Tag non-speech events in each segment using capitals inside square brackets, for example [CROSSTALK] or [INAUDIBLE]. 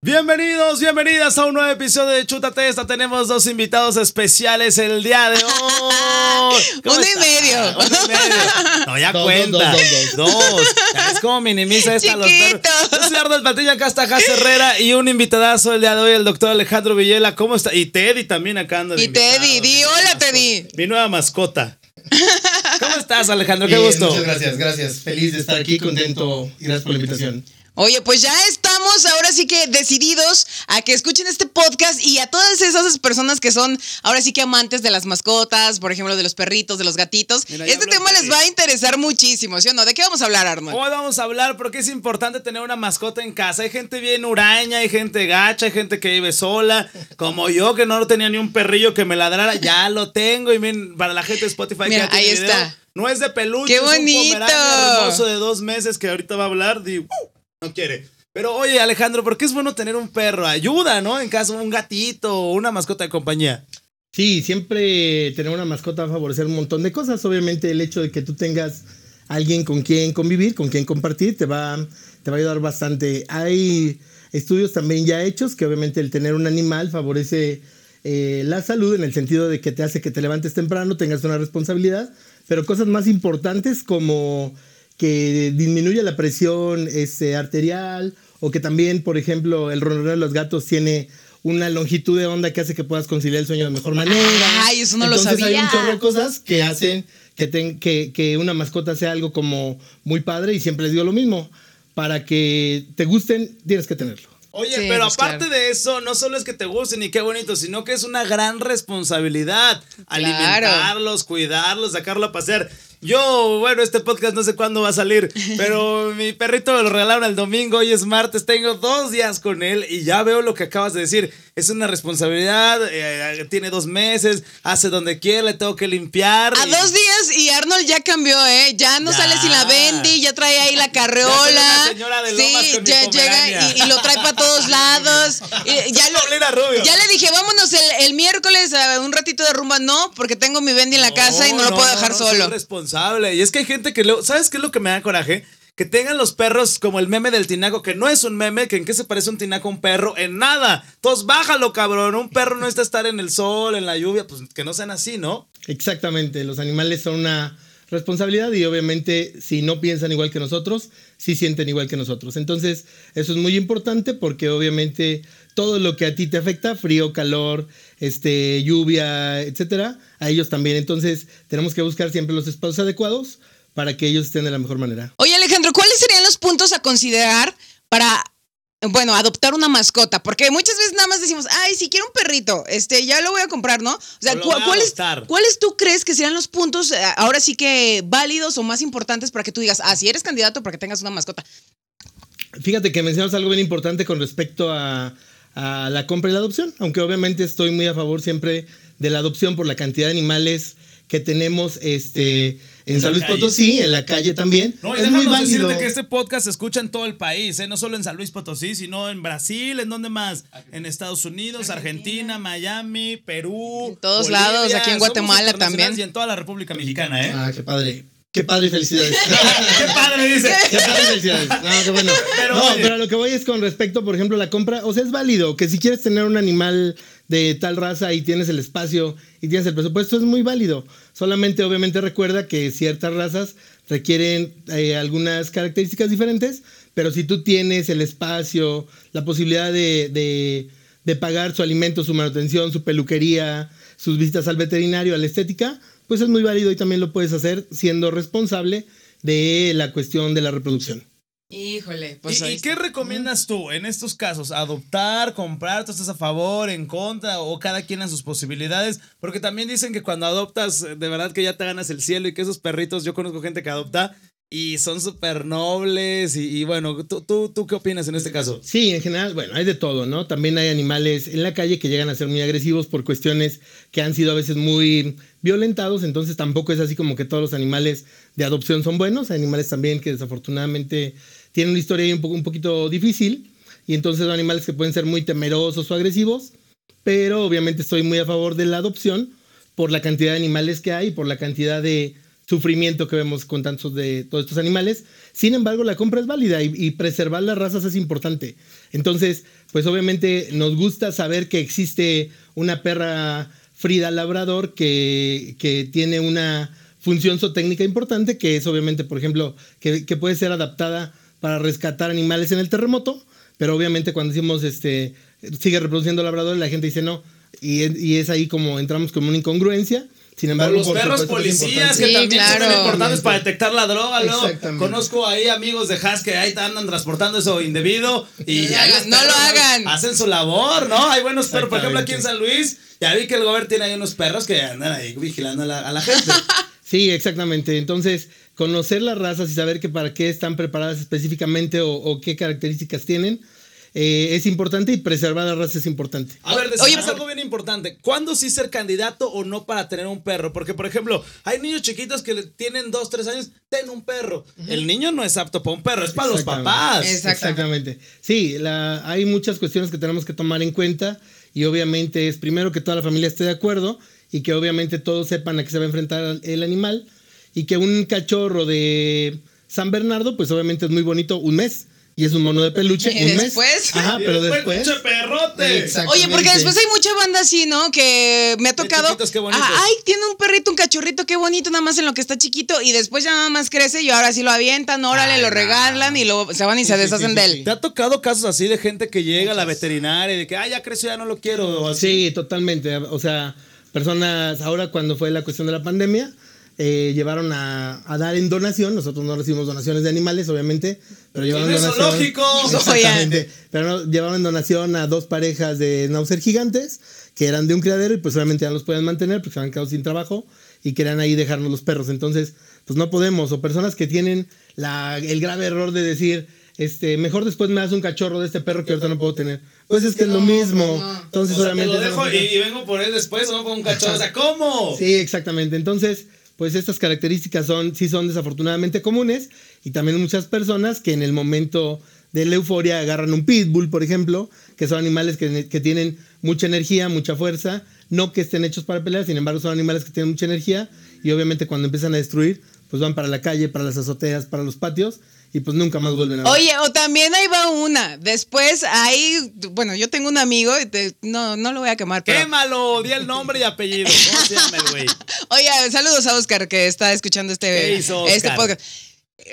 Bienvenidos, bienvenidas a un nuevo episodio de Chútate Esta. Tenemos dos invitados especiales el día de hoy. [LAUGHS] Uno y medio. Uno y medio. No, ya [LAUGHS] Dos, cuenta. dos, dos, Dos. ¿Sabes cómo minimiza esta a los Chiquito. perros? Yo soy Arnold acá está Jas Herrera y un invitadazo el día de hoy, el doctor Alejandro Villela. ¿Cómo está? Y Teddy también acá anda Y Teddy, di hola. Teddy. Mi nueva mascota. [LAUGHS] ¿Cómo estás, Alejandro? Qué Bien, gusto. Muchas gracias, gracias. Feliz de estar aquí, contento y gracias por la invitación. Oye, pues ya estamos ahora sí que decididos a que escuchen este podcast y a todas esas personas que son ahora sí que amantes de las mascotas, por ejemplo, de los perritos, de los gatitos. Mira, este tema les va a interesar muchísimo, ¿sí o no? ¿De qué vamos a hablar, Arnold? Hoy vamos a hablar porque es importante tener una mascota en casa. Hay gente bien huraña, hay gente gacha, hay gente que vive sola, como yo que no tenía ni un perrillo que me ladrara, ya lo tengo y miren, para la gente de Spotify que Mira, ahí video, está. no es de peluche, ¡Qué es un bonito! hermoso de dos meses que ahorita va a hablar, di, "Uh", no quiere. Pero oye, Alejandro, ¿por qué es bueno tener un perro? Ayuda, ¿no? En caso un gatito o una mascota de compañía. Sí, siempre tener una mascota va a favorecer un montón de cosas. Obviamente el hecho de que tú tengas alguien con quien convivir, con quien compartir, te va, te va a ayudar bastante. Hay estudios también ya hechos que obviamente el tener un animal favorece eh, la salud en el sentido de que te hace que te levantes temprano, tengas una responsabilidad, pero cosas más importantes como que disminuye la presión este, arterial o que también, por ejemplo, el ronroneo de los gatos tiene una longitud de onda que hace que puedas conciliar el sueño de mejor manera. Ay, eso no lo Entonces hay un sabía. chorro de cosas que hacen que, ten- que, que una mascota sea algo como muy padre y siempre les digo lo mismo. Para que te gusten, tienes que tenerlo. Oye, Sí, pero pues, aparte claro. de eso, no solo es que te gusten y qué bonito, sino que es una gran responsabilidad. Alimentarlos, cuidarlos, sacarlo a pasear. Yo, bueno, este podcast no sé cuándo va a salir, [LAUGHS] pero mi perrito me lo regalaron el domingo, hoy es martes, tengo dos días con él y ya veo lo que acabas de decir. Es una responsabilidad, eh, tiene dos meses, hace donde quiera, le tengo que limpiar. A y- dos días y Arnold ya cambió, ¿eh? Ya no Ya. sale sin la Bendy, ya trae ahí la [LAUGHS] carreola. una señora de lomas sí, con ya llega y, y lo trae para todos [LAUGHS] lados. Y ya, lo- ya le dije, vámonos el, el miércoles a un ratito de rumba. No, porque tengo mi Bendy en la casa y no, lo puedo dejar no, solo. Y es que hay gente que luego, ¿sabes qué es lo que me da coraje? Que tengan los perros como el meme del tinaco, que no es un meme, que en qué se parece un tinaco a un perro, en nada. Entonces bájalo, cabrón. Un perro no está estar en el sol, en la lluvia, pues que no sean así, ¿no? Exactamente, los animales son una responsabilidad y obviamente si no piensan igual que nosotros, sí sienten igual que nosotros. Entonces, eso es muy importante porque obviamente todo lo que a ti te afecta, frío, calor, este, lluvia, etcétera, a ellos también. Entonces, tenemos que buscar siempre los espacios adecuados para que ellos estén de la mejor manera. Oye, Alejandro, ¿cuáles serían los puntos a considerar para, bueno, adoptar una mascota? Porque muchas veces nada más decimos, ay, si quiero un perrito, este, ya lo voy a comprar, ¿no? O sea, O lo ¿cu- voy a ¿cuáles, adoptar. ¿cuáles tú crees que serían los puntos eh, ahora sí que válidos o más importantes para que tú digas, ah, si eres candidato para que tengas una mascota? Fíjate que mencionas algo bien importante con respecto a, a la compra y la adopción, aunque obviamente estoy muy a favor siempre de la adopción por la cantidad de animales que tenemos este, En San Luis calle. Potosí, en la calle también. No, y es muy válido. decirte que este podcast se escucha en todo el país, ¿eh? no solo en San Luis Potosí, sino en Brasil, ¿en dónde más? En Estados Unidos, Argentina, Miami, Perú. En todos lados, aquí en Guatemala también. Y en toda la República Mexicana, ¿eh? Ah, qué padre. Qué padre y felicidades. [LAUGHS] ¡Qué padre dice! Qué padre y felicidades. No, qué bueno. Pero, no, oye. pero a lo que voy es con respecto, por ejemplo, a la compra. O sea, es válido que si quieres tener un animal de tal raza y tienes el espacio y tienes el presupuesto, es muy válido. Solamente, obviamente, recuerda que ciertas razas requieren eh, algunas características diferentes, pero si tú tienes el espacio, la posibilidad de, de- de pagar su alimento, su manutención, su peluquería, sus visitas al veterinario, a la estética, pues es muy válido y también lo puedes hacer siendo responsable de la cuestión de la reproducción. Híjole, pues ¿Y, qué recomiendas tú en estos casos? ¿Adoptar, comprar? ¿Tú estás a favor, en contra o cada quien a sus posibilidades? Porque también dicen que cuando adoptas, de verdad que ya te ganas el cielo y que esos perritos, yo conozco gente que adopta y son súper nobles y, y bueno, ¿tú, tú, ¿tú qué opinas en este caso? Sí, en general, bueno, hay de todo, ¿no? También hay animales en la calle que llegan a ser muy agresivos por cuestiones que han sido a veces muy violentados, entonces tampoco es así como que todos los animales de adopción son buenos, hay animales también que desafortunadamente tienen una historia ahí un, poco, un poquito difícil y entonces son animales que pueden ser muy temerosos o agresivos, pero obviamente estoy muy a favor de la adopción por la cantidad de animales que hay, por la cantidad de sufrimiento que vemos con tantos de todos estos animales. Sin embargo, la compra es válida y, preservar las razas es importante. Entonces, pues obviamente nos gusta saber que existe una perra Frida Labrador que, que tiene una función zootécnica importante, que es obviamente, por ejemplo, que, que, puede ser adaptada para rescatar animales en el terremoto, pero obviamente cuando decimos, este, sigue reproduciendo labrador, la gente dice no, y, y es ahí como entramos como una incongruencia, sin embargo, los perros policías que también son importantes para detectar la droga. ¿no? Conozco ahí amigos de Haas que ahí andan transportando eso indebido y no lo hagan. Hacen su labor, ¿no? Hay buenos perros. Por ejemplo, aquí en San Luis, ya vi que el gobierno tiene ahí unos perros que andan ahí vigilando a la, a la gente. [LAUGHS] sí, exactamente. Entonces, conocer las razas y saber que para qué están preparadas específicamente o, o qué características tienen eh, es importante y preservar la raza es importante. A ver, decimos algo bien importante. ¿Cuándo sí ser candidato o no para tener un perro? Porque, por ejemplo, hay niños chiquitos que tienen dos, tres años, ten un perro. El niño no es apto para un perro, es para los papás. Exactamente. Sí, hay muchas cuestiones que tenemos que tomar en cuenta y obviamente es primero que toda la familia esté de acuerdo y que obviamente todos sepan a qué se va a enfrentar el animal y que un cachorro de San Bernardo, pues obviamente es muy bonito un mes y es un mono de peluche. [LAUGHS] ¿Y después? Ajá, pero después. Mucho perrote. Oye, porque después hay mucha banda así, ¿no? Que me ha tocado. Ah, ay, tiene un perrito, un cachorrito, qué bonito, nada más en lo que está chiquito. Y después ya nada más crece y ahora sí lo avientan, órale, lo regalan y luego se van y se deshacen de él. ¿Te ha tocado casos así de gente que llega a la veterinaria y de que, ay, ya creció, ya no lo quiero? Sí, totalmente. O sea, personas, ahora cuando fue la cuestión de la pandemia eh, llevaron a, dar en donación. Nosotros no recibimos donaciones de animales, obviamente, pero llevaron donación. lógico! Pero llevaron en donación a dos parejas de náuser gigantes que eran de un criadero y pues obviamente ya los pueden mantener porque se han quedado sin trabajo y querían ahí dejarnos los perros. Entonces, pues no podemos. O personas que tienen la, el grave error de decir, este, mejor después me das un cachorro de este perro que ahorita no puedo tener. Pues es que es lo mismo. Entonces, obviamente. lo dejo y, vengo por él después, no con un cachorro. O sea, ¿cómo? Sí, exactamente. Entonces, pues estas características son, sí son desafortunadamente comunes y también muchas personas que en el momento de la euforia agarran un pitbull, por ejemplo, que son animales que, que, tienen mucha energía, mucha fuerza, no que estén hechos para pelear, sin embargo son animales que tienen mucha energía y obviamente cuando empiezan a destruir, pues van para la calle, para las azoteas, para los patios y pues nunca más vuelven a ver. Oye, o también ahí va una. Después ahí, bueno, yo tengo un amigo, no, no lo voy a quemar. Pero... Quémalo, di el nombre y apellido. ¿Cómo se llama el güey? [LAUGHS] Oye, saludos a Oscar que está escuchando este, este podcast.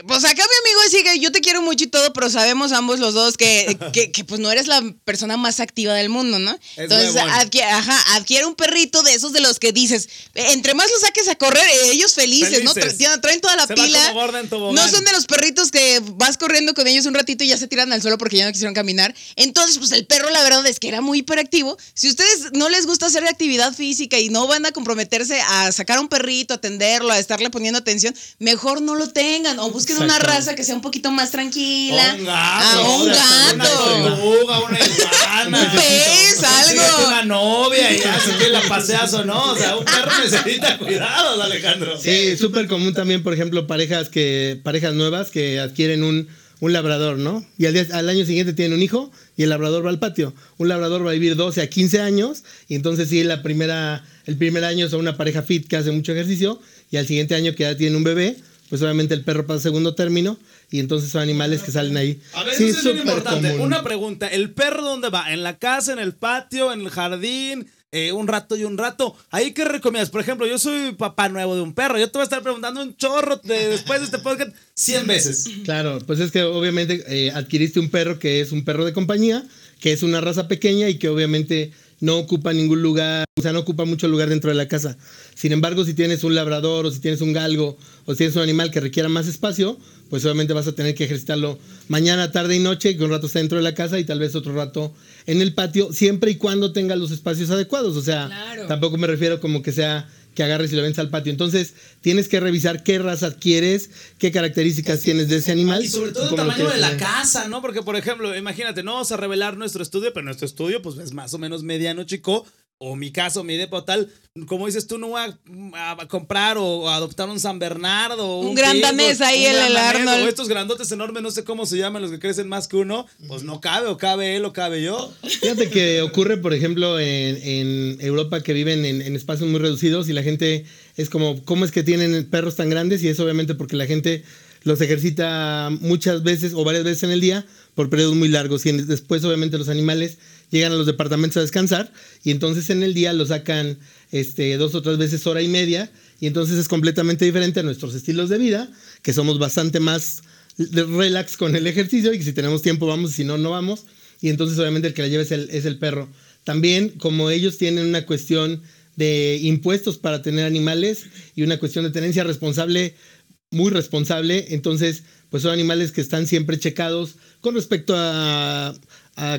Pues acá mi amigo decía que yo te quiero mucho y todo, pero sabemos ambos los dos que, [LAUGHS] que, pues no eres la persona más activa del mundo, ¿no? Entonces, adquiere, ajá, adquiere un perrito de esos de los que dices, entre más lo saques a correr, eh, ellos felices, ¿no? traen toda la pila. no son de los perritos que vas corriendo con ellos un ratito y ya se tiran al suelo porque ya no quisieron caminar. Entonces, pues el perro la verdad es que era muy hiperactivo. Si a ustedes no les gusta hacer actividad física y no van a comprometerse a sacar a un perrito, atenderlo, a estarle poniendo atención, mejor no lo tengan busquen una raza que sea un poquito más tranquila. Un gato. Ah, un gato. Una tortuga, una [LAUGHS] iguana. un pez, algo. Una novia y así que la paseas o no. O sea, un perro [LAUGHS] necesita cuidados, Alejandro. Sí, súper común también, por ejemplo, parejas que parejas nuevas que adquieren un, un labrador, ¿no? Y al, al, año siguiente tienen un hijo y el labrador va al patio. Un labrador va a vivir 12 a 15 años y entonces sí, la primera, el primer año son una pareja fit que hace mucho ejercicio y al siguiente año que ya tiene un bebé, pues obviamente el perro pasa segundo término y entonces son animales que salen ahí. A ver, sí, eso es importante. Una pregunta, ¿el perro dónde va? ¿En la casa, en el patio, en el jardín? Eh, un rato y un rato. ¿Ahí qué recomiendas? Por ejemplo, yo soy papá nuevo de un perro. Yo te voy a estar preguntando un chorro de, después de este podcast 100 veces. Claro, pues es que obviamente eh, adquiriste un perro que es un perro de compañía, que es una raza pequeña y que obviamente no ocupa ningún lugar, o sea, no ocupa mucho lugar dentro de la casa. Sin embargo, si tienes un labrador o si tienes un galgo o si tienes un animal que requiera más espacio, pues obviamente vas a tener que ejercitarlo mañana, tarde y noche, que un rato está dentro de la casa y tal vez otro rato en el patio, siempre y cuando tenga los espacios adecuados. O sea, tampoco me refiero como que sea que agarres y lo vendes al patio. Entonces, tienes que revisar qué raza adquieres, qué características tienes de ese animal. Y sobre todo el tamaño de la casa, ¿no? Porque, por ejemplo, imagínate, no vamos a revelar nuestro estudio, pero nuestro estudio, pues es más o menos mediano, chico. O mi caso, mi depa tal, como dices tú, no voy a, comprar o, adoptar un San Bernardo. Un, un gran danés ahí en el Arnold. O estos grandotes enormes, no sé cómo se llaman, los que crecen más que uno, pues no cabe, o cabe él, o cabe yo. Fíjate que ocurre, por ejemplo, en, Europa que viven en, en, espacios muy reducidos y la gente es como, ¿cómo es que tienen perros tan grandes? Y es obviamente porque la gente los ejercita muchas veces o varias veces en el día por periodos muy largos y después obviamente los animales llegan a los departamentos a descansar y entonces en el día lo sacan este, dos o tres veces hora y media y entonces es completamente diferente a nuestros estilos de vida, que somos bastante más relax con el ejercicio y que si tenemos tiempo vamos y si no, no vamos. Y entonces obviamente el que la lleva es el, es el perro. También como ellos tienen una cuestión de impuestos para tener animales y una cuestión de tenencia responsable, muy responsable, entonces pues son animales que están siempre checados con respecto a,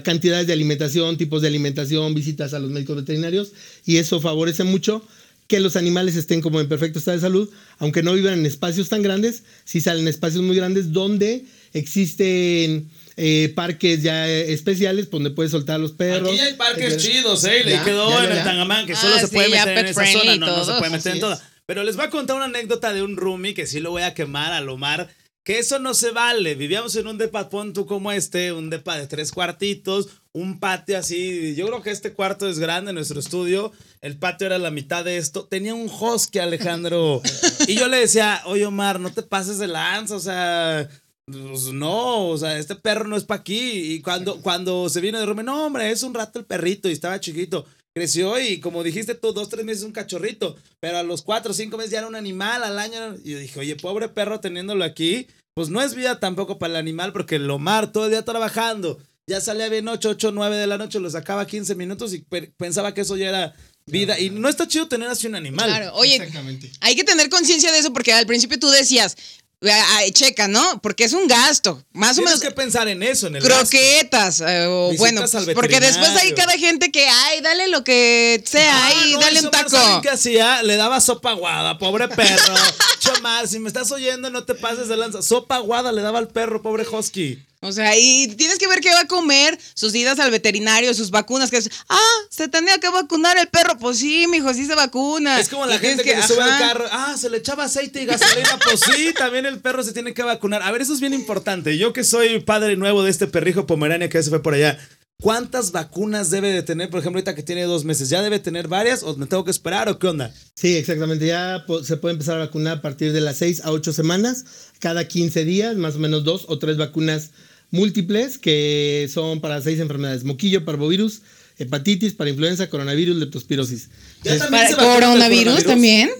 cantidades de alimentación, tipos de alimentación, visitas a los médicos veterinarios y eso favorece mucho que los animales estén como en perfecto estado de salud, aunque no vivan en espacios tan grandes, sí salen espacios muy grandes donde existen eh, parques ya especiales donde puedes soltar a los perros. Aquí hay parques chidos, ¿eh? Le quedó en el Tangamán, que solo ah, se puede meter en esa zona, no, no se puede meter en toda. Pero les voy a contar una anécdota de un roomie que sí lo voy a quemar a Lomar que eso no se vale. Vivíamos en un depa, tú como este, un depa de tres cuartitos, un patio así. Yo creo que este cuarto es grande, nuestro estudio. El patio era la mitad de esto. Tenía un husky, Alejandro. y yo le decía, oye, Omar, no te pases de lanza, o sea. Pues no, o sea, este perro no es para aquí. Y cuando, cuando se vino de Rome, no, hombre, es un rato el perrito y estaba chiquito creció y como dijiste tú, dos, tres meses un cachorrito, pero a los cuatro, cinco meses ya era un animal, al año, y yo dije, oye, pobre perro teniéndolo aquí, pues no es vida tampoco para el animal, porque el Omar todo el día trabajando, ya salía bien 8, 8, 9 de la noche, lo sacaba 15 minutos y pensaba que eso ya era vida. Y no está chido tener así un animal. Claro, oye, hay que tener conciencia de eso porque al principio tú decías, checa, ¿no? Porque es un gasto. Más o menos. Tienes que pensar en eso, en el Croquetas. Eh, o bueno, porque después hay cada gente que, ay, dale lo que sea, ay, dale un taco. ¿Qué hacía? Le daba sopa aguada, pobre perro. [LAUGHS] Chomar, si me estás oyendo, no te pases de lanza. Sopa aguada le daba al perro, pobre husky. O sea, y tienes que ver qué va a comer, sus idas al veterinario, sus vacunas, que es, ah, se tenía que vacunar el perro. Pues sí, mijo, sí se vacuna. Es como la gente que, se sube al carro, ah, se le echaba aceite y gasolina. pues sí, también el perro se tiene que vacunar. A ver, eso es bien importante. Yo que soy padre nuevo de este perrijo pomerania que se fue por allá. ¿Cuántas vacunas debe de tener? Por ejemplo, ahorita que tiene dos meses, ¿ya debe tener varias o me tengo que esperar o qué onda? Sí, exactamente. Ya se puede empezar a vacunar a partir de las 6 a 8 semanas, cada 15 días, más o menos dos o tres vacunas múltiples que son para seis enfermedades: moquillo, parvovirus, hepatitis, para influenza, coronavirus, leptospirosis. ¿Para coronavirus, también?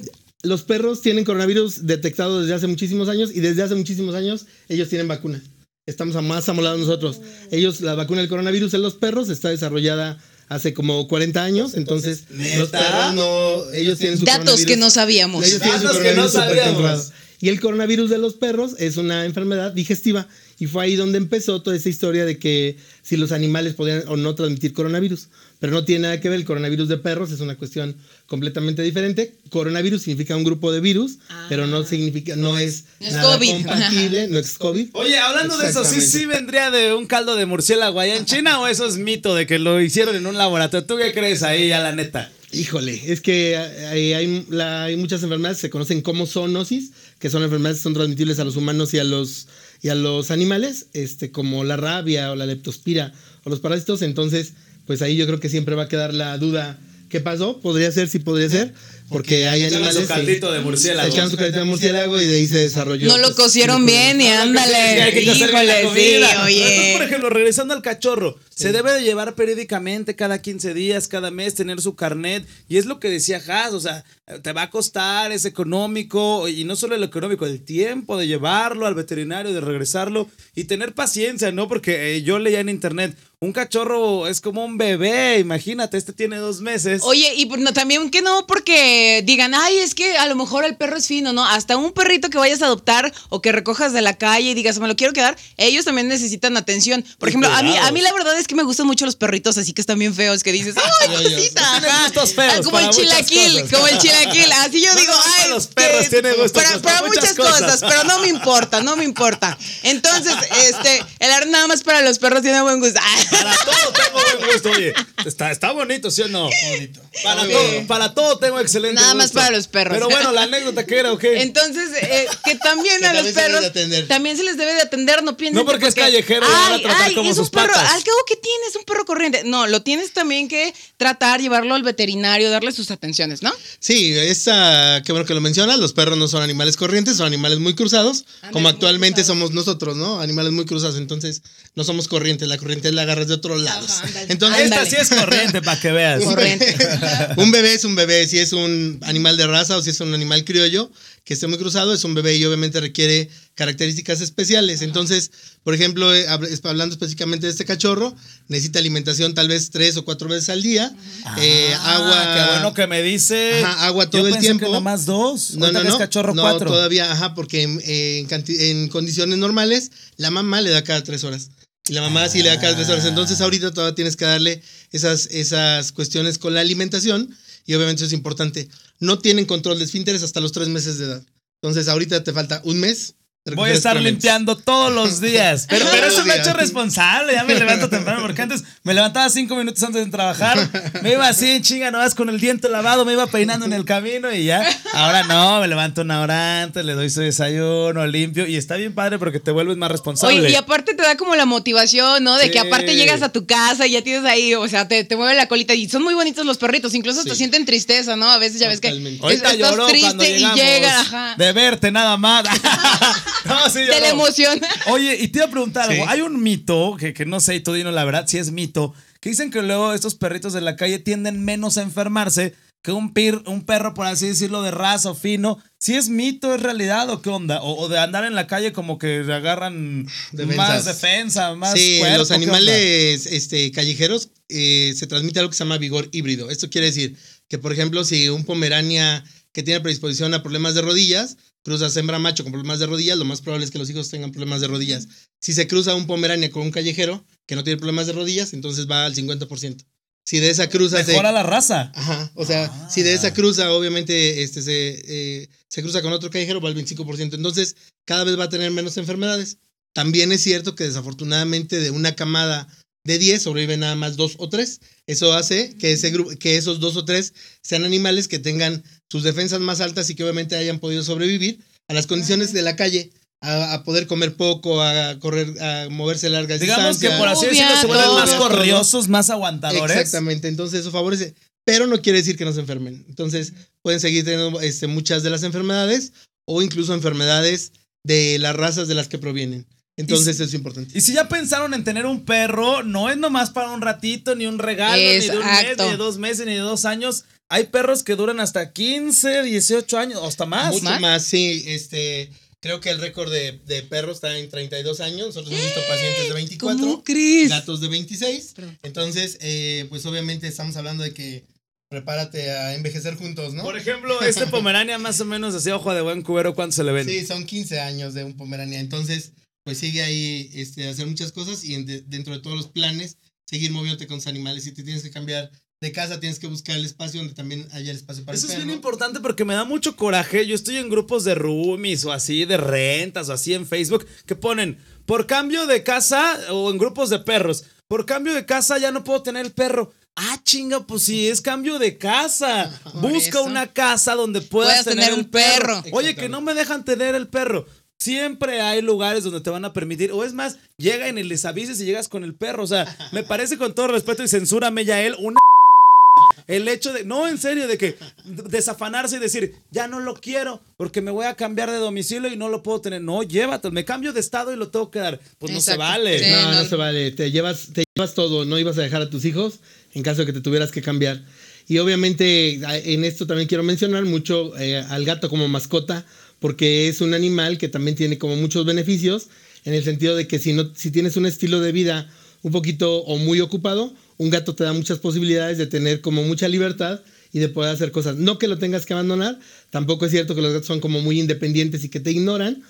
Los perros tienen coronavirus detectado desde hace muchísimos años y desde hace muchísimos años ellos tienen vacuna. Estamos más amolados nosotros. Ellos, la vacuna del coronavirus en los perros está desarrollada hace como 40 años, entonces los perros no, ellos tienen su Datos que no sabíamos. Ellos tienen su coronavirus que Y el coronavirus de los perros es una enfermedad digestiva y fue ahí donde empezó toda esa historia de que si los animales podían o no transmitir coronavirus. Pero no tiene nada que ver el coronavirus de perros, es una cuestión completamente diferente. Coronavirus significa un grupo de virus, pero no ah. significa, no es, nada compatible, no es COVID. Oye, hablando de eso, ¿sí, sí vendría de un caldo de murciélago allá en China o eso es mito de que lo hicieron en un laboratorio? ¿Tú qué crees ahí, ya la neta? Híjole, es que hay, hay, hay, muchas enfermedades que se conocen como zoonosis, que son enfermedades que son transmitibles a los humanos y a los y a los animales, este, como la rabia o la leptospira o los parásitos, entonces, pues ahí yo creo que siempre va a quedar la duda, ¿qué pasó? Podría ser, sí podría ser, porque hay animales. su caldito de murciélago. Echaron su caldito de murciélago y de ahí se desarrolló. No lo pues, cocieron bien y ándale. [LAUGHS] Híjole, sí, oye. por ejemplo, regresando al cachorro, se debe de llevar periódicamente, cada 15 días, cada mes, tener su carnet. Y es lo que decía Haas, o sea, te va a costar, es económico, y no solo lo económico, el tiempo de llevarlo al veterinario, de regresarlo, y tener paciencia, ¿no? Porque eh, yo leía en internet, un cachorro es como un bebé, imagínate, este tiene dos meses. Oye, y no, también que no, porque digan, ay, es que a lo mejor el perro es fino, ¿no? Hasta un perrito que vayas a adoptar o que recojas de la calle y digas, me lo quiero quedar, ellos también necesitan atención. Por ejemplo, a mí, a mí la verdad es que me gustan mucho los perritos así que están bien feos, que dices, [LAUGHS] ¡ay, cosita! Feos como el chilaquil, como el chilaquil. Así yo digo, ay. Los perros tienen gustos para, para, muchas, cosas. pero no me importa, no me importa. Entonces, este, el nada más para los perros tiene buen gusto. [LAUGHS] Para todo tengo buen gusto, oye. Está, está bonito, ¿sí o no? Bonito. Para, todo, para todo tengo excelente Nada más para los perros. Pero bueno, la anécdota que era, ¿o qué? Entonces, eh, que también [LAUGHS] a los perros también se les debe de atender, no piensen No porque, es callejero, van a tratar como sus perro, patas. Al cabo que tienes un perro corriente. No, lo tienes también que tratar, llevarlo al veterinario, darle sus atenciones, ¿no? Sí, esa, qué bueno que lo mencionas, los perros no son animales corrientes, son animales muy cruzados, como actualmente somos nosotros, ¿no? Animales muy cruzados, entonces no somos corrientes, la corriente la agarras de otros lados. entonces, Esta sí es corriente, para que veas. Corriente. [LAUGHS] un bebé es un bebé, si es un animal de raza o si es un animal criollo, que esté muy cruzado, es un bebé y obviamente requiere características especiales. Entonces, por ejemplo, eh, hablando específicamente de este cachorro, necesita alimentación tal vez tres o cuatro veces al día. Eh, ah, agua. Qué bueno que me dice. agua todo el tiempo. Que más dos. No, no, no. cachorro no, todavía, ajá, porque en, condiciones normales, la mamá le da cada tres horas. Y la mamá sí le da cada tres horas. Entonces, ahorita todavía tienes que darle esas, esas cuestiones con la alimentación. Y obviamente eso es importante. No tienen control de esfínteres hasta los tres meses de edad. Entonces, ahorita te falta un mes Voy a estar limpiando todos los [LAUGHS] días. Pero, pero eso me ha hecho responsable. Ya me [LAUGHS] levanto temprano porque antes me levantaba cinco minutos antes de trabajar. Me iba así en chinga, no vas con el diente lavado, me iba peinando en el camino y ya. Ahora no, me levanto una hora antes, le doy su desayuno, limpio y está bien padre porque te vuelves más responsable. Oye, y aparte te da como la motivación, ¿no? De que aparte llegas a tu casa y ya tienes ahí, o sea, te, te mueve la colita y son muy bonitos los perritos. Incluso te sienten tristeza, ¿no? A veces ya ves que estás triste y llegan. De verte nada más. [LAUGHS] No, [LAUGHS] sí, de la emoción. Oye, y te iba a preguntar algo. Hay un mito, que, que no sé, y tú dino la verdad, si es mito, que dicen que luego estos perritos de la calle tienden menos a enfermarse que un, un perro, por así decirlo, de raza o fino. Si es mito, es realidad o qué onda? O, de andar en la calle como que agarran más defensa, más Sí, los animales este, callejeros eh, se transmite algo que se llama vigor híbrido. Esto quiere decir que, por ejemplo, si un pomerania que tiene predisposición a problemas de rodillas, cruza hembra macho con problemas de rodillas, lo más probable es que los hijos tengan problemas de rodillas. Si se cruza un pomerania con un callejero que no tiene problemas de rodillas, entonces va al 50%. Si de esa cruza Mejora la raza. Ajá. O sea, si de esa cruza, obviamente, este se, eh, se cruza con otro callejero, va al 25%. Entonces, cada vez va a tener menos enfermedades. También es cierto que desafortunadamente de una camada de 10 sobreviven nada más dos o tres. Eso hace que, ese que esos dos o tres sean animales que tengan sus defensas más altas y que obviamente hayan podido sobrevivir a las condiciones de la calle. A, poder comer poco, a correr, a moverse largas Digamos que por así decirlo se vuelven más corriosos, más aguantadores. Exactamente, entonces eso favorece. Pero no quiere decir que no se enfermen. Entonces pueden seguir teniendo este, muchas de las enfermedades o incluso enfermedades de las razas de las que provienen. Entonces eso es importante. Y si ya pensaron en tener un perro, no es nomás para un ratito, ni un regalo, ni de un mes, ni de dos meses, ni de dos años. Hay perros que duran hasta 15, 18 años, hasta más. Mucho más, sí. Este, creo que el récord de, perros está en 32 años. Nosotros hemos visto pacientes de 24. ¿Cómo Gatos de 26. Entonces, eh, pues obviamente estamos hablando de que prepárate a envejecer juntos, ¿no? Por ejemplo, este [LAUGHS] Pomerania más o menos así, ojo de buen cubero, ¿cuánto se le ven? Sí, son 15 años de un Pomerania. Entonces, pues sigue ahí este, hacer muchas cosas y dentro de todos los planes, seguir moviéndote con los animales. Si te tienes que cambiar de casa, tienes que buscar el espacio donde también haya el espacio para Eso el es bien importante porque me da mucho coraje. Yo estoy en grupos de roomies o así, de rentas o así en Facebook, que ponen, por cambio de casa o en grupos de perros, por cambio de casa ya no puedo tener el perro. Ah, chinga, pues sí, es cambio de casa. [LAUGHS] Busca una casa donde puedas, tener, un perro. Oye, que no me dejan tener el perro. Siempre hay lugares donde te van a permitir, o es más, llega y les avises y llegas con el perro. O sea, me parece con todo respeto y censúrame ya él, una [LAUGHS] el hecho de, no, en serio, de que desafanarse y decir, ya no lo quiero porque me voy a cambiar de domicilio y no lo puedo tener. No, llévatelo, me cambio de estado y lo tengo que dar. Pues no se vale. no, no, se vale. Te llevas, te llevas todo, no ibas a dejar a tus hijos en caso de que te tuvieras que cambiar. Y obviamente en esto también quiero mencionar mucho eh, al gato como mascota porque es un animal que también tiene como muchos beneficios, en el sentido de que si, no, si tienes un estilo de vida un poquito o muy ocupado, un gato te da muchas posibilidades de tener como mucha libertad y de poder hacer cosas. No que lo tengas que abandonar, tampoco es cierto que los gatos son como muy independientes y que te ignoran.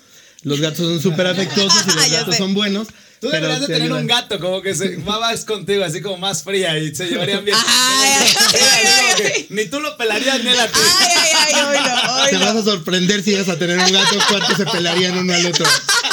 Los gatos son [LAUGHS] súper afectuosos y los [LAUGHS] gatos son buenos. Tú deberías de tener un gato como que se [LAUGHS] va más contigo, así como más fría y se llevarían bien. ni tú lo pelarías ni él a ti. Ay, ay, ay, Te vas a sorprender si vas a tener un gato, cuántos se pelarían uno al otro.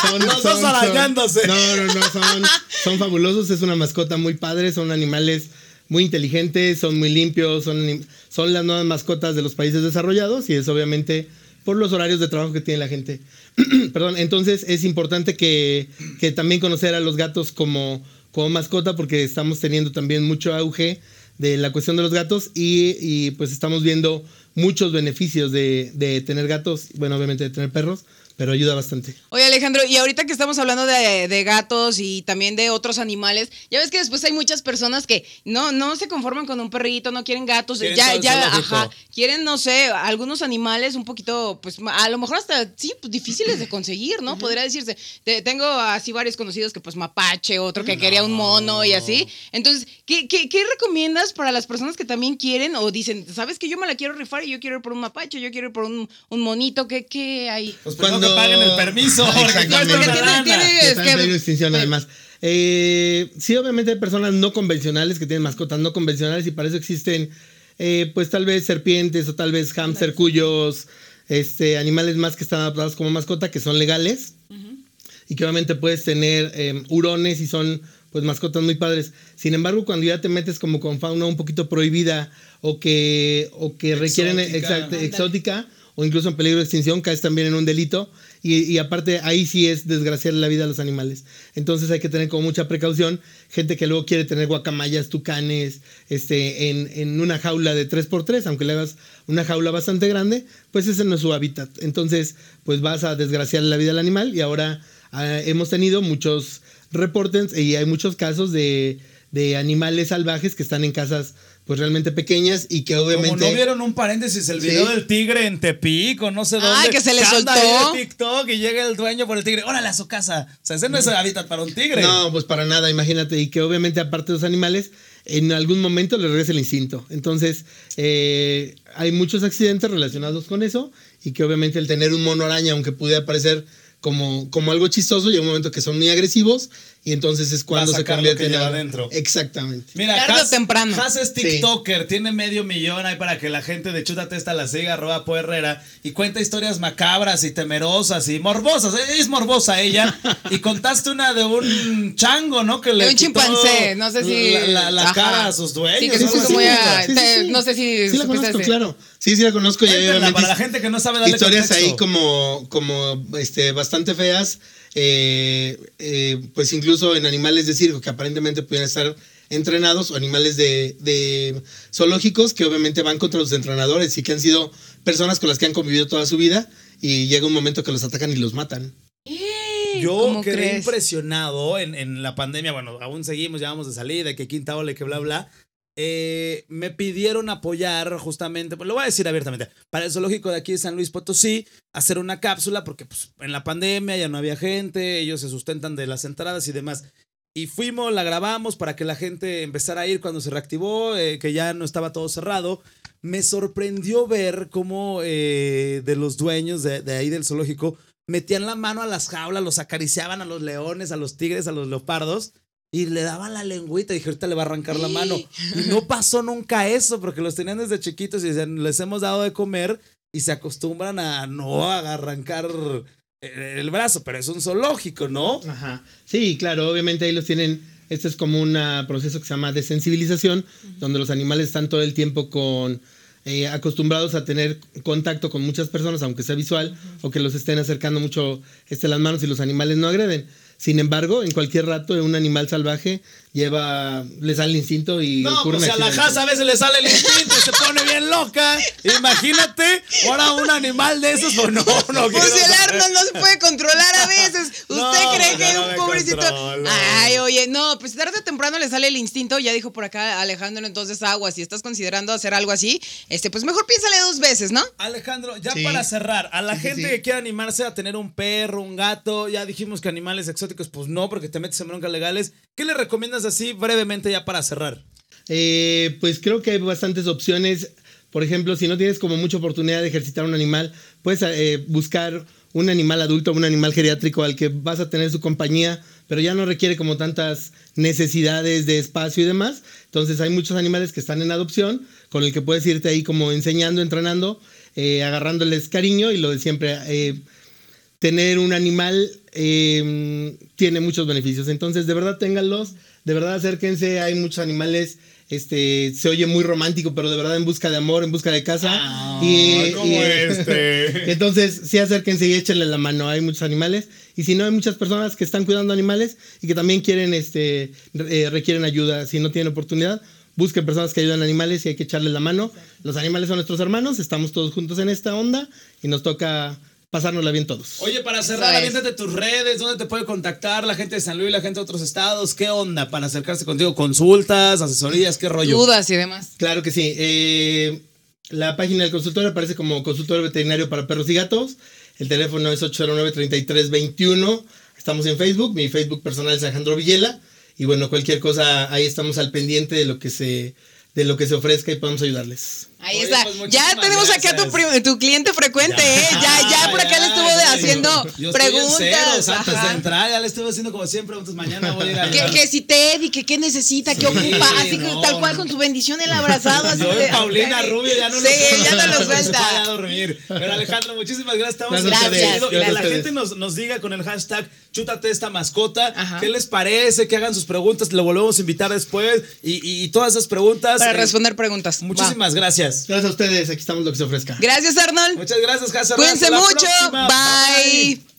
Son, Los dos arañándose. no, no, no, son, son fabulosos, es una mascota muy padre, son animales muy inteligentes, son muy limpios, son, son las nuevas mascotas de los países desarrollados y es obviamente por los horarios de trabajo que tiene la gente. [CLEARS THROAT] Perdón, entonces es importante que, que, también conocer a los gatos como, como mascota porque estamos teniendo también mucho auge de la cuestión de los gatos y, y pues estamos viendo muchos beneficios de, de tener gatos, bueno, obviamente de tener perros, pero ayuda bastante. Oye Alejandro, y ahorita que estamos hablando de, gatos y también de otros animales, ya ves que después hay muchas personas que no, no se conforman con un perrito, no quieren gatos, ya, ya, ajá, quieren, no sé, algunos animales un poquito, pues a lo mejor hasta, sí, pues difíciles de conseguir, ¿no? Podría decirse. tengo así varios conocidos que pues mapache, otro que quería un mono y así. Entonces, ¿qué, ¿qué, qué, recomiendas para las personas que también quieren o dicen, sabes que yo me la quiero rifar y yo quiero ir por un mapache, yo quiero ir por un, un monito, ¿qué, qué hay? Pues que paguen el permiso. Exactamente. extinción además. Eh, sí, obviamente hay personas no convencionales que tienen mascotas no convencionales y para eso existen, eh, pues tal vez serpientes o tal vez hámster cuyos, este, animales más que están adaptados como mascota que son legales y que obviamente puedes tener em, hurones y son pues mascotas muy padres. Sin embargo, cuando ya te metes como con fauna un poquito prohibida o que, o que requieren exótica o incluso en peligro de extinción, caes también en un delito. Y, aparte, ahí sí es desgraciar la vida a los animales. Entonces hay que tener como mucha precaución. Gente que luego quiere tener guacamayas, tucanes, este, en, en una jaula de 3x3, aunque le hagas una jaula bastante grande, pues ese no es su hábitat. Entonces, pues vas a desgraciar la vida al animal. Y ahora ah, hemos tenido muchos reportes y hay muchos casos de, de animales salvajes que están en casas pues realmente pequeñas y que obviamente. Como no vieron un paréntesis, el video del tigre en Tepic o no sé dónde. Ay, que se le soltó. TikTok y llega el dueño por el tigre. Órale a su casa. O sea, ese no es el hábitat para un tigre. No, pues para nada, imagínate. Y que obviamente, aparte de los animales, en algún momento le regresa el instinto. Entonces, eh, hay muchos accidentes relacionados con eso y que obviamente el tener un mono araña, aunque pudiera parecer como, como algo chistoso, llega un momento que son muy agresivos y entonces es cuando se convierte en adentro. Exactamente. Mira, Has, temprano. Has es TikToker, tiene medio millón ahí para que la gente de Chuta Testa la siga, arroba Herrera, y cuenta historias macabras y temerosas y morbosas. Es morbosa ella. [LAUGHS] y contaste una de un chango, ¿no? Que le de un chimpancé, no sé si. La, cara a sus dueños. Sí, que se puso muy a, No sé si. Sí, la conozco, claro. Sí, sí la conozco. Ya, para la gente que no sabe darle Historias ahí como, como este, bastante feas eh, eh, pues incluso en animales de circo que aparentemente pueden estar entrenados o animales de, zoológicos que obviamente van contra los entrenadores y que han sido personas con las que han convivido toda su vida y llega un momento que los atacan y los matan. Yo quedé impresionado en, en, la pandemia, bueno, aún seguimos, ya vamos de salida, que quinta ola, que bla, bla. Eh, me pidieron apoyar justamente, pues lo voy a decir abiertamente, para el zoológico de aquí de San Luis Potosí, hacer una cápsula, porque pues, en la pandemia ya no había gente, ellos se sustentan de las entradas y demás. Y fuimos, la grabamos para que la gente empezara a ir cuando se reactivó, eh, que ya no estaba todo cerrado. Me sorprendió ver cómo eh, de los dueños de, de ahí del zoológico metían la mano a las jaulas, los acariciaban a los leones, a los tigres, a los leopardos y le daban la lengüita y dije, ahorita le va a arrancar la mano. Y no [LAUGHS] pasó nunca eso, porque los tenían desde chiquitos y les hemos dado de comer y se acostumbran a no arrancar el brazo, pero es un zoológico, ¿no? Ajá. Sí, claro, obviamente ahí los tienen. Este es como un proceso que se llama desensibilización, donde los animales están todo el tiempo con eh, acostumbrados a tener contacto con muchas personas, aunque sea visual, o que los estén acercando mucho este, las manos y los animales no agreden. Sin embargo, en cualquier rato un animal salvaje lleva, le sale el instinto y no, ocurre pues a la jaza a veces le sale el instinto y se pone bien loca. Imagínate, ahora un animal de esos, pues no, no Pues el Arnold no se puede controlar a veces. ¿Usted cree que un pobrecito? Ay, oye, no, pues tarde o temprano le sale el instinto. Ya dijo por acá Alejandro, entonces agua, si estás considerando hacer algo así, este, pues mejor piénsale dos veces, ¿no? Alejandro, ya para cerrar, a la gente que quiera animarse a tener un perro, un gato, ya dijimos que animales exóticos, pues no, porque te metes en broncas legales. ¿Qué le recomiendas así brevemente ya para cerrar? Eh, pues creo que hay bastantes opciones. Por ejemplo, si no tienes como mucha oportunidad de ejercitar un animal, puedes eh, buscar un animal adulto, un animal geriátrico al que vas a tener su compañía, pero ya no requiere como tantas necesidades de espacio y demás. Entonces hay muchos animales que están en adopción, con el que puedes irte ahí como enseñando, entrenando, eh, agarrándoles cariño y lo de siempre. tener un animal tiene muchos beneficios. Entonces, de verdad, ténganlos de verdad acérquense, hay muchos animales este, se oye muy romántico, pero de verdad en busca de amor, en busca de casa. Ah, y, como este. [LAUGHS] entonces, sí acérquense y échenle la mano. Hay muchos animales. Y si no, hay muchas personas que están cuidando animales y que también quieren, este, eh, requieren ayuda. Si no tienen oportunidad, busquen personas que ayudan a animales y hay que echarles la mano. Los animales son nuestros hermanos, estamos todos juntos en esta onda y nos toca pasárnosla bien todos. Oye, para cerrar, de tus redes, ¿dónde te puede contactar la gente de San Luis, la gente de otros estados? ¿Qué onda para acercarse contigo? ¿Consultas, asesorías, qué rollo? Dudas y demás. Claro que sí. Eh, la página del consultorio aparece como consultorio veterinario para perros y gatos. El teléfono es 809-3321. Estamos en Facebook. Mi Facebook personal es Alejandro Villela. Y bueno, cualquier cosa, ahí estamos al pendiente de lo que se, de lo que se ofrezca y podemos ayudarles. Ahí está. Pues, ya tenemos acá a tu, tu, cliente frecuente, ya, ¿eh? Ya, ya por acá le estuvo haciendo preguntas. antes de entrar, ya le estuve haciendo como siempre. Entonces mañana voy a ir a. Que, que si Teddy, que qué necesita, qué ocupa. Así que tal cual con su bendición el abrazado. Así Yo Paulina Rubio ya no sí, lo ya no lo [LAUGHS] suelta. a dormir. Pero Alejandro, muchísimas gracias. Estamos gracias, gracias, Que la gente nos, nos diga con el hashtag chútate esta mascota. ¿Qué les parece? Que hagan sus preguntas. Lo volvemos a invitar después. Y, y todas esas preguntas. Para eh, responder preguntas. Muchísimas gracias. Gracias. a ustedes. Aquí estamos lo que se ofrezca. Gracias, Arnold. Muchas gracias, Hazard. Cuídense mucho. Bye.